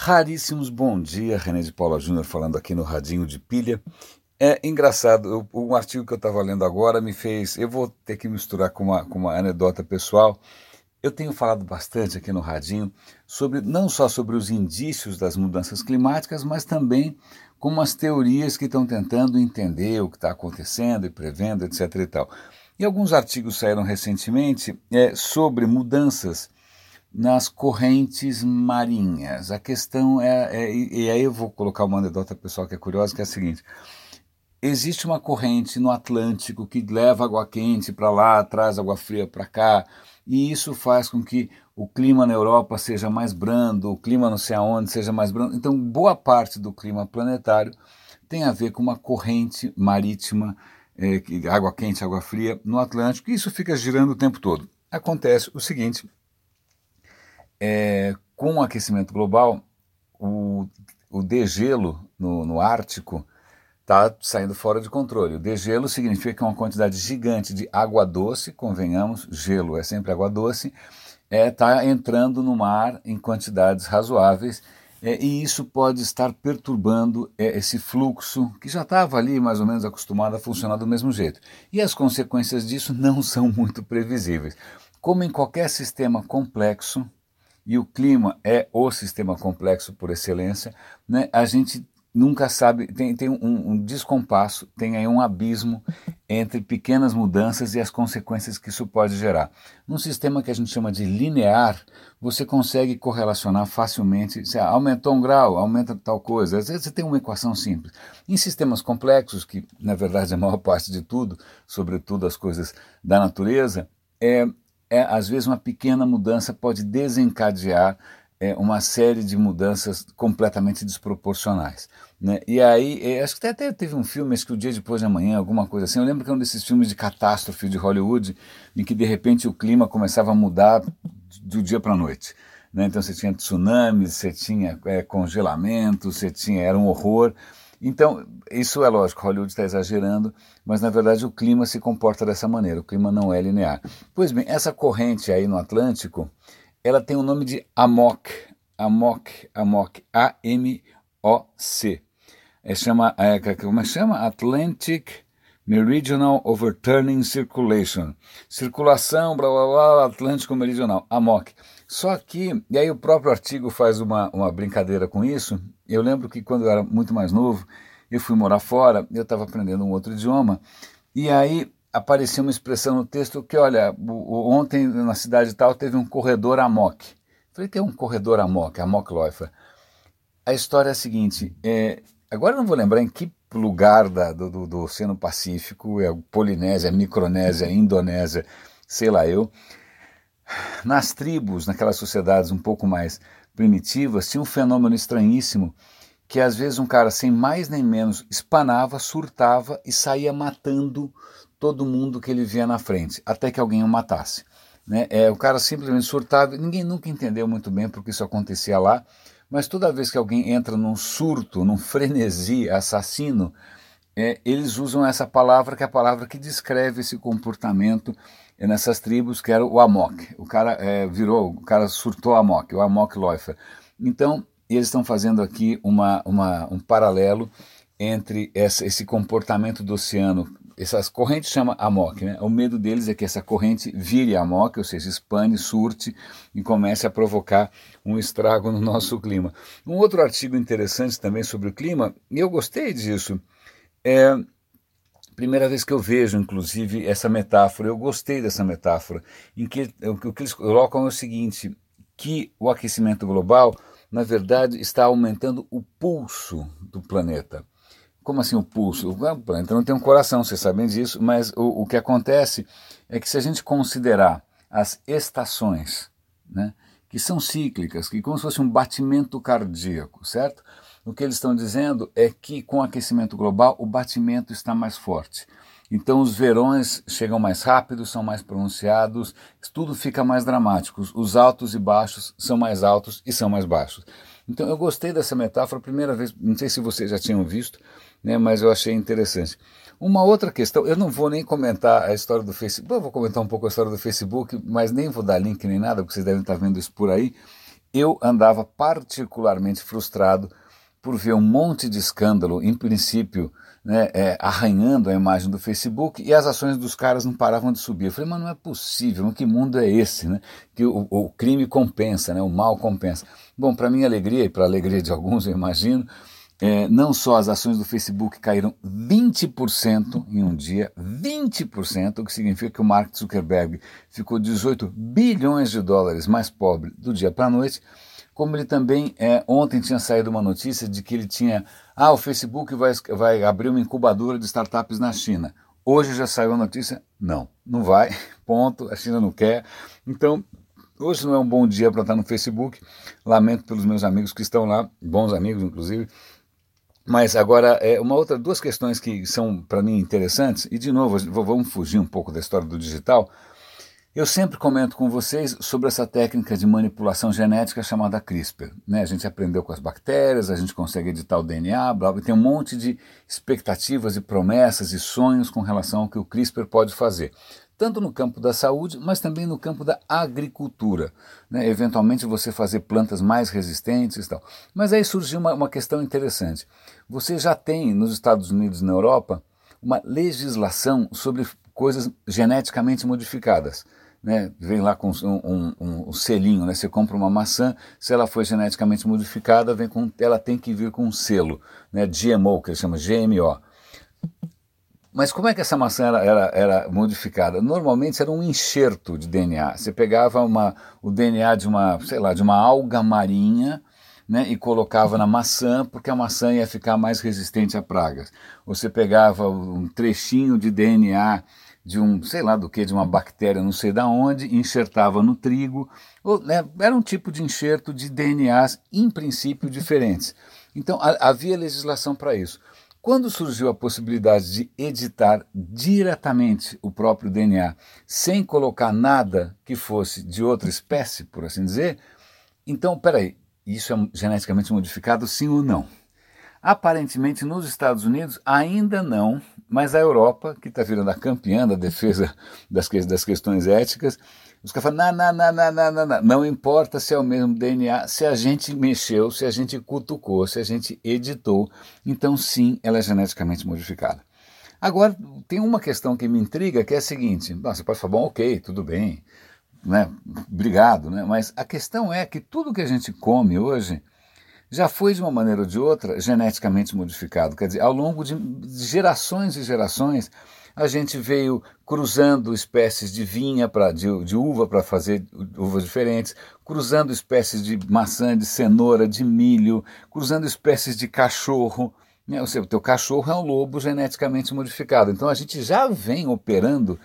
Raríssimos bom dia, René de Paula Júnior falando aqui no Radinho de Pilha. É engraçado, eu, um artigo que eu estava lendo agora me fez. Eu vou ter que misturar com uma, com uma anedota pessoal. Eu tenho falado bastante aqui no Radinho sobre não só sobre os indícios das mudanças climáticas, mas também com umas teorias que estão tentando entender o que está acontecendo e prevendo, etc. E, tal. e alguns artigos saíram recentemente é, sobre mudanças nas correntes marinhas. A questão é, é, e aí eu vou colocar uma anedota pessoal que é curiosa, que é a seguinte: existe uma corrente no Atlântico que leva água quente para lá, traz água fria para cá, e isso faz com que o clima na Europa seja mais brando, o clima não sei aonde seja mais brando. Então, boa parte do clima planetário tem a ver com uma corrente marítima, é, água quente, água fria no Atlântico, e isso fica girando o tempo todo. Acontece o seguinte: é, com o aquecimento global, o, o degelo no, no Ártico está saindo fora de controle. O degelo significa que é uma quantidade gigante de água doce, convenhamos, gelo é sempre água doce, está é, tá entrando no mar em quantidades razoáveis é, e isso pode estar perturbando é, esse fluxo que já estava ali mais ou menos acostumado a funcionar do mesmo jeito. E as consequências disso não são muito previsíveis. Como em qualquer sistema complexo, e o clima é o sistema complexo por excelência, né, a gente nunca sabe, tem, tem um, um, descompasso, tem aí um abismo entre pequenas mudanças e as consequências que isso pode gerar. Num sistema que a gente chama de linear, você consegue correlacionar facilmente, se aumentou um grau, aumenta tal coisa, às vezes você tem uma equação simples. Em sistemas complexos, que na verdade é a maior parte de tudo, sobretudo as coisas da natureza, é, é, às vezes uma pequena mudança pode desencadear é, uma série de mudanças completamente desproporcionais. Né? E aí, é, acho que até teve um filme, acho que o dia depois de amanhã, alguma coisa assim. Eu lembro que é um desses filmes de catástrofe de Hollywood, em que de repente o clima começava a mudar do dia para a noite. Né? Então você tinha tsunamis, você tinha é, congelamento, você tinha. era um horror. Então, isso é lógico, Hollywood está exagerando, mas na verdade o clima se comporta dessa maneira, o clima não é linear. Pois bem, essa corrente aí no Atlântico, ela tem o nome de AMOC, AMOC, AMOC, A-M-O-C. É, chama, é, como é chama? Atlantic Meridional Overturning Circulation. Circulação, blá blá blá, Atlântico Meridional, AMOC. Só que, e aí o próprio artigo faz uma, uma brincadeira com isso. Eu lembro que quando eu era muito mais novo, eu fui morar fora, eu estava aprendendo um outro idioma, e aí aparecia uma expressão no texto que, olha, ontem na cidade tal teve um corredor amok. Falei, tem um corredor amok, amok Läufer. A história é a seguinte, é, agora eu não vou lembrar em que lugar da, do, do, do Oceano Pacífico, é Polinésia, Micronésia, Indonésia, sei lá eu, nas tribos, naquelas sociedades um pouco mais primitivas, tinha um fenômeno estranhíssimo que às vezes um cara sem mais nem menos espanava, surtava e saía matando todo mundo que ele via na frente, até que alguém o matasse. Né? É, o cara simplesmente surtava, ninguém nunca entendeu muito bem porque isso acontecia lá, mas toda vez que alguém entra num surto, num frenesi assassino, é, eles usam essa palavra que é a palavra que descreve esse comportamento nessas tribos, que era o amok. O cara é, virou, o cara surtou amok, o amok Läufer. Então, eles estão fazendo aqui uma, uma, um paralelo entre essa, esse comportamento do oceano. Essas correntes chama amok, né? O medo deles é que essa corrente vire amok, ou seja, espane, surte e comece a provocar um estrago no nosso clima. Um outro artigo interessante também sobre o clima, e eu gostei disso, é primeira vez que eu vejo, inclusive, essa metáfora. Eu gostei dessa metáfora, em que o que eles colocam é o seguinte: que o aquecimento global na verdade, está aumentando o pulso do planeta. Como assim o pulso? O planeta não tem um coração, vocês sabem disso, mas o, o que acontece é que se a gente considerar as estações, né, que são cíclicas, que como se fosse um batimento cardíaco, certo? O que eles estão dizendo é que com o aquecimento global o batimento está mais forte. Então os verões chegam mais rápido, são mais pronunciados, tudo fica mais dramático. Os altos e baixos são mais altos e são mais baixos. Então eu gostei dessa metáfora, primeira vez, não sei se vocês já tinham visto, né, mas eu achei interessante. Uma outra questão, eu não vou nem comentar a história do Facebook, eu vou comentar um pouco a história do Facebook, mas nem vou dar link nem nada, porque vocês devem estar vendo isso por aí. eu andava particularmente frustrado por ver um monte de escândalo, em princípio, né, é, arranhando a imagem do Facebook e as ações dos caras não paravam de subir. Eu falei, mas não é possível, que mundo é esse, né? Que o, o crime compensa, né? o mal compensa. Bom, para minha alegria e para a alegria de alguns, eu imagino, é, não só as ações do Facebook caíram 20% em um dia, 20%, o que significa que o Mark Zuckerberg ficou 18 bilhões de dólares mais pobre do dia para a noite, como ele também, é, ontem tinha saído uma notícia de que ele tinha, ah, o Facebook vai, vai abrir uma incubadora de startups na China. Hoje já saiu a notícia, não, não vai, ponto, a China não quer. Então, hoje não é um bom dia para estar no Facebook, lamento pelos meus amigos que estão lá, bons amigos inclusive, mas agora, é uma outra, duas questões que são para mim interessantes, e de novo, vamos fugir um pouco da história do digital, eu sempre comento com vocês sobre essa técnica de manipulação genética chamada CRISPR. Né? A gente aprendeu com as bactérias, a gente consegue editar o DNA, blá, blá, tem um monte de expectativas e promessas e sonhos com relação ao que o CRISPR pode fazer. Tanto no campo da saúde, mas também no campo da agricultura. Né? Eventualmente você fazer plantas mais resistentes e tal. Mas aí surgiu uma, uma questão interessante. Você já tem nos Estados Unidos e na Europa uma legislação sobre coisas geneticamente modificadas né, vem lá com um, um, um, selinho, né, você compra uma maçã, se ela foi geneticamente modificada, vem com, ela tem que vir com um selo, né, GMO, que ele chama GMO. Mas como é que essa maçã era, era, era, modificada? Normalmente era um enxerto de DNA. Você pegava uma, o DNA de uma, sei lá, de uma alga marinha, né, e colocava na maçã, porque a maçã ia ficar mais resistente a pragas. Você pegava um trechinho de DNA de um, sei lá do que, de uma bactéria, não sei da onde, enxertava no trigo. Ou, né, era um tipo de enxerto de DNAs, em princípio, diferentes. Então a, havia legislação para isso. Quando surgiu a possibilidade de editar diretamente o próprio DNA, sem colocar nada que fosse de outra espécie, por assim dizer, então, peraí, isso é geneticamente modificado, sim ou não? Aparentemente, nos Estados Unidos, ainda não, mas a Europa, que está virando a campeã da defesa das, que, das questões éticas, os caras falam: não, não, não, não, não, não, não importa se é o mesmo DNA, se a gente mexeu, se a gente cutucou, se a gente editou, então sim, ela é geneticamente modificada. Agora, tem uma questão que me intriga, que é a seguinte: você pode falar, bom, ok, tudo bem, né, obrigado, né, mas a questão é que tudo que a gente come hoje já foi de uma maneira ou de outra geneticamente modificado. Quer dizer, ao longo de gerações e gerações, a gente veio cruzando espécies de vinha, pra, de, de uva para fazer uvas diferentes, cruzando espécies de maçã, de cenoura, de milho, cruzando espécies de cachorro. Né? Ou seja, o teu cachorro é um lobo geneticamente modificado. Então a gente já vem operando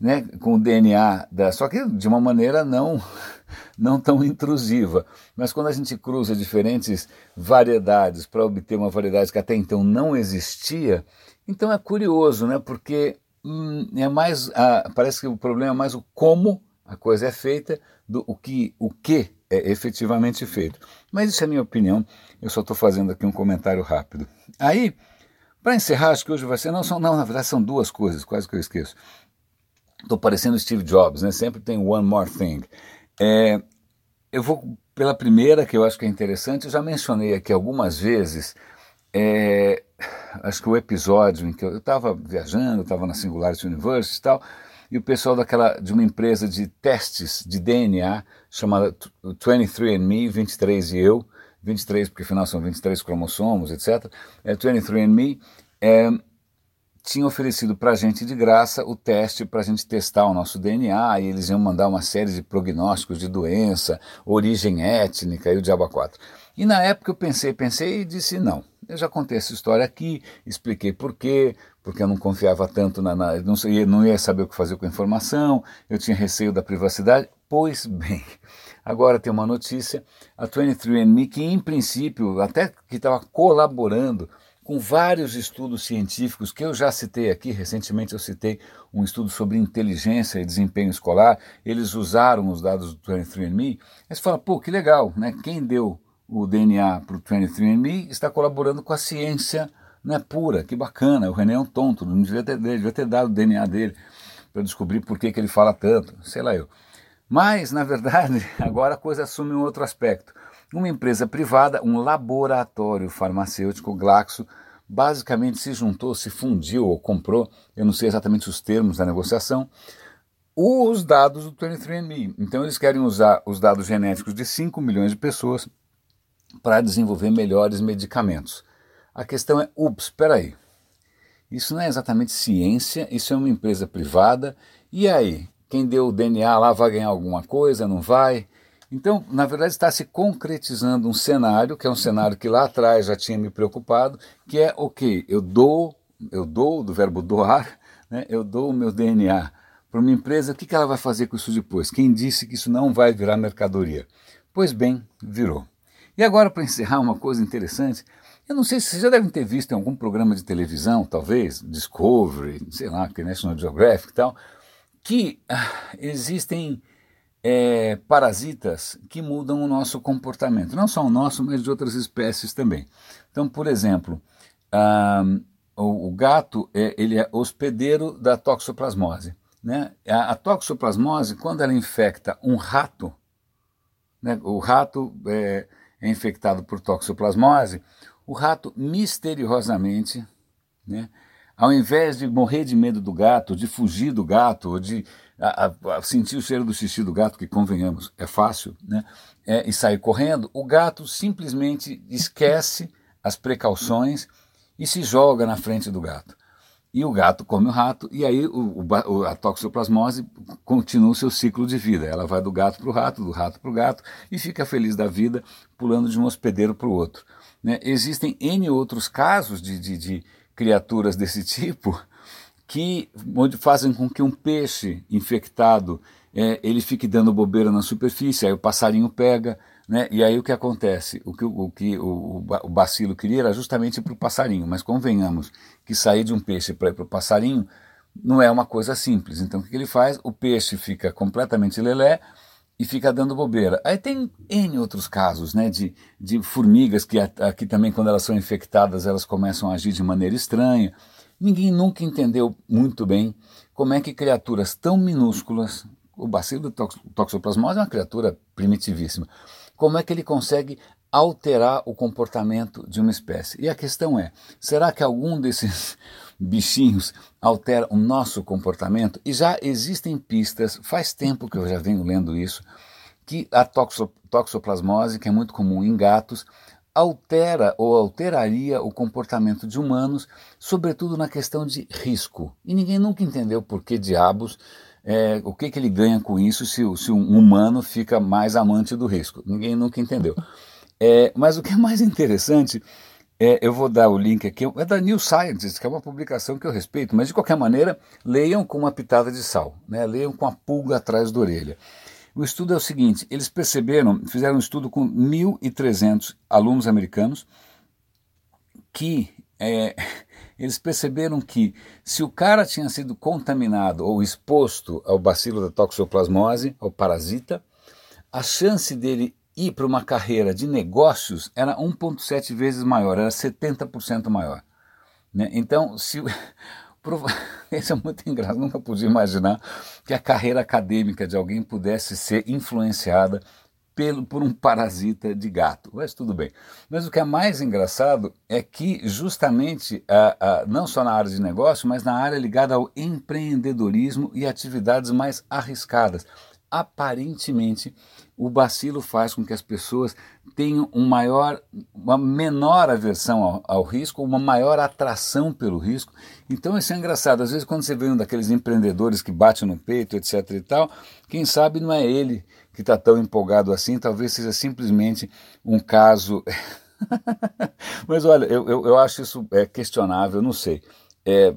né, com o DNA, da, só que de uma maneira não, não tão intrusiva. Mas quando a gente cruza diferentes variedades para obter uma variedade que até então não existia, então é curioso, né, porque hum, é mais, parece que o problema é mais o como a coisa é feita do o que, o que é efetivamente feito. Mas isso é a minha opinião, eu só estou fazendo aqui um comentário rápido. Aí, para encerrar, acho que hoje vai ser, não, são, não, na verdade são duas coisas, quase que eu esqueço. Estou parecendo Steve Jobs, né? Sempre tem one more thing. É, eu vou pela primeira, que eu acho que é interessante, eu já mencionei aqui algumas vezes, é, acho que o episódio em que eu estava viajando, estava na Singularity University e tal, e o pessoal daquela, de uma empresa de testes de DNA chamada 23andMe, 23 e eu, 23 porque afinal são 23 cromossomos, etc. É 23andMe, é, tinha oferecido para a gente de graça o teste para a gente testar o nosso DNA e eles iam mandar uma série de prognósticos de doença, origem étnica e o diabo 4. E na época eu pensei, pensei e disse não. Eu já contei essa história aqui, expliquei por quê, porque eu não confiava tanto na, na não, sei, não ia saber o que fazer com a informação, eu tinha receio da privacidade. Pois bem, agora tem uma notícia, a 23andMe, que em princípio, até que estava colaborando com vários estudos científicos que eu já citei aqui, recentemente eu citei um estudo sobre inteligência e desempenho escolar, eles usaram os dados do 23andMe, aí você fala, pô, que legal, né? quem deu o DNA para o 23andMe está colaborando com a ciência né, pura, que bacana, o René é um tonto, não devia ter, devia ter dado o DNA dele para descobrir por que, que ele fala tanto, sei lá eu. Mas, na verdade, agora a coisa assume um outro aspecto. Uma empresa privada, um laboratório farmacêutico, Glaxo, basicamente se juntou, se fundiu ou comprou, eu não sei exatamente os termos da negociação, os dados do 23andMe. Então eles querem usar os dados genéticos de 5 milhões de pessoas para desenvolver melhores medicamentos. A questão é, ups, espera aí. Isso não é exatamente ciência, isso é uma empresa privada. E aí, quem deu o DNA lá vai ganhar alguma coisa, não vai? Então, na verdade, está se concretizando um cenário, que é um cenário que lá atrás já tinha me preocupado, que é, ok, eu dou, eu dou, do verbo doar, né, eu dou o meu DNA para uma empresa, o que, que ela vai fazer com isso depois? Quem disse que isso não vai virar mercadoria? Pois bem, virou. E agora, para encerrar, uma coisa interessante, eu não sei se vocês já devem ter visto em algum programa de televisão, talvez, Discovery, sei lá, National Geographic e tal, que ah, existem é, parasitas que mudam o nosso comportamento, não só o nosso, mas de outras espécies também. Então, por exemplo, o, o, gato é, ele é hospedeiro da toxoplasmose. Né? A, a toxoplasmose, quando ela infecta um rato, né, o rato é, é infectado por toxoplasmose, o rato misteriosamente, né, ao invés de morrer de medo do gato, de fugir do gato, ou de a, a, sentir o cheiro do xixi do gato, que convenhamos, é fácil, né? É, e sair correndo, o gato simplesmente esquece as precauções e se joga na frente do gato. E o gato come o rato, e aí o, o, a toxoplasmose continua o seu ciclo de vida. Ela vai do gato para o rato, do rato para o gato, e fica feliz da vida, pulando de um hospedeiro para o outro. Né? Existem N outros casos de, de, de criaturas desse tipo que fazem com que um peixe infectado é, ele fique dando bobeira na superfície, aí o passarinho pega, né? E aí o que acontece? O que o, que o, o bacilo queria era justamente para o passarinho, mas convenhamos que sair de um peixe para ir para o passarinho não é uma coisa simples. Então o que ele faz? O peixe fica completamente lelé e fica dando bobeira. Aí tem N outros casos, né, de, de formigas que aqui também quando elas são infectadas elas começam a agir de maneira estranha. Ninguém nunca entendeu muito bem como é que criaturas tão minúsculas, o bacilo tox, toxoplasmose é uma criatura primitivíssima, como é que ele consegue alterar o comportamento de uma espécie? E a questão é, será que algum desses bichinhos altera o nosso comportamento? E já existem pistas, faz tempo que eu já venho lendo isso, que a toxoplasmose, que é muito comum em gatos, altera ou alteraria o comportamento de humanos, sobretudo na questão de risco. E ninguém nunca entendeu por que diabos, é, o que, que ele ganha com isso se, se um humano fica mais amante do risco. Ninguém nunca entendeu. É, mas o que é mais interessante, é, eu vou dar o link aqui, é da New Scientist, que é uma publicação que eu respeito, mas de qualquer maneira, leiam com uma pitada de sal, né? leiam com a pulga atrás da orelha. O estudo é o seguinte: eles perceberam, fizeram um estudo com 1.300 alunos americanos, que é, eles perceberam que se o cara tinha sido contaminado ou exposto ao bacilo da toxoplasmose, ao parasita, a chance dele ir para uma carreira de negócios era 1,7 vezes maior, era 70% maior. Né? Então, se Isso é muito engraçado, nunca podia imaginar que a carreira acadêmica de alguém pudesse ser influenciada pelo, por um parasita de gato. Mas tudo bem. Mas o que é mais engraçado é que, justamente, não só na área de negócio, mas na área ligada ao empreendedorismo e atividades mais arriscadas. Aparentemente, o bacilo faz com que as pessoas tenham um maior, uma menor aversão ao, ao, risco, uma maior atração pelo risco. Então isso é engraçado. Às vezes quando você vê um daqueles empreendedores que bate no peito, etc. e tal, quem sabe não é ele que está tão empolgado assim, talvez seja simplesmente um caso. Mas olha, eu, eu, eu acho isso é, questionável, não sei. É,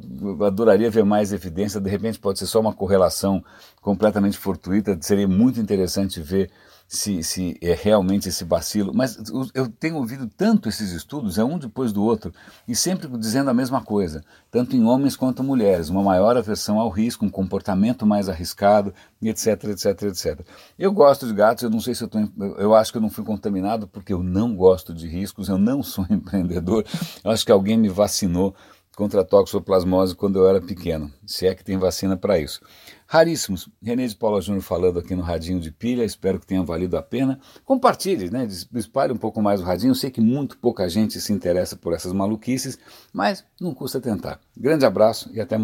adoraria ver mais evidência, de repente pode ser só uma correlação completamente fortuita, seria muito interessante ver se, se é realmente esse bacilo, mas eu tenho ouvido tanto esses estudos, é um depois do outro, e sempre dizendo a mesma coisa, tanto em homens quanto mulheres, uma maior aversão ao risco, um comportamento mais arriscado, etc, etc, etc. Eu gosto de gatos, eu não sei se eu estou, eu acho que eu não fui contaminado porque eu não gosto de riscos, eu não sou empreendedor, eu acho que alguém me vacinou contra a toxoplasmose quando eu era pequeno, se é que tem vacina para isso. Raríssimos. René de Paula Júnior falando aqui no Radinho de Pilha, espero que tenha valido a pena. Compartilhe, né? espalhe um pouco mais o Radinho. Eu sei que muito pouca gente se interessa por essas maluquices, mas não custa tentar. Grande abraço e até amanhã.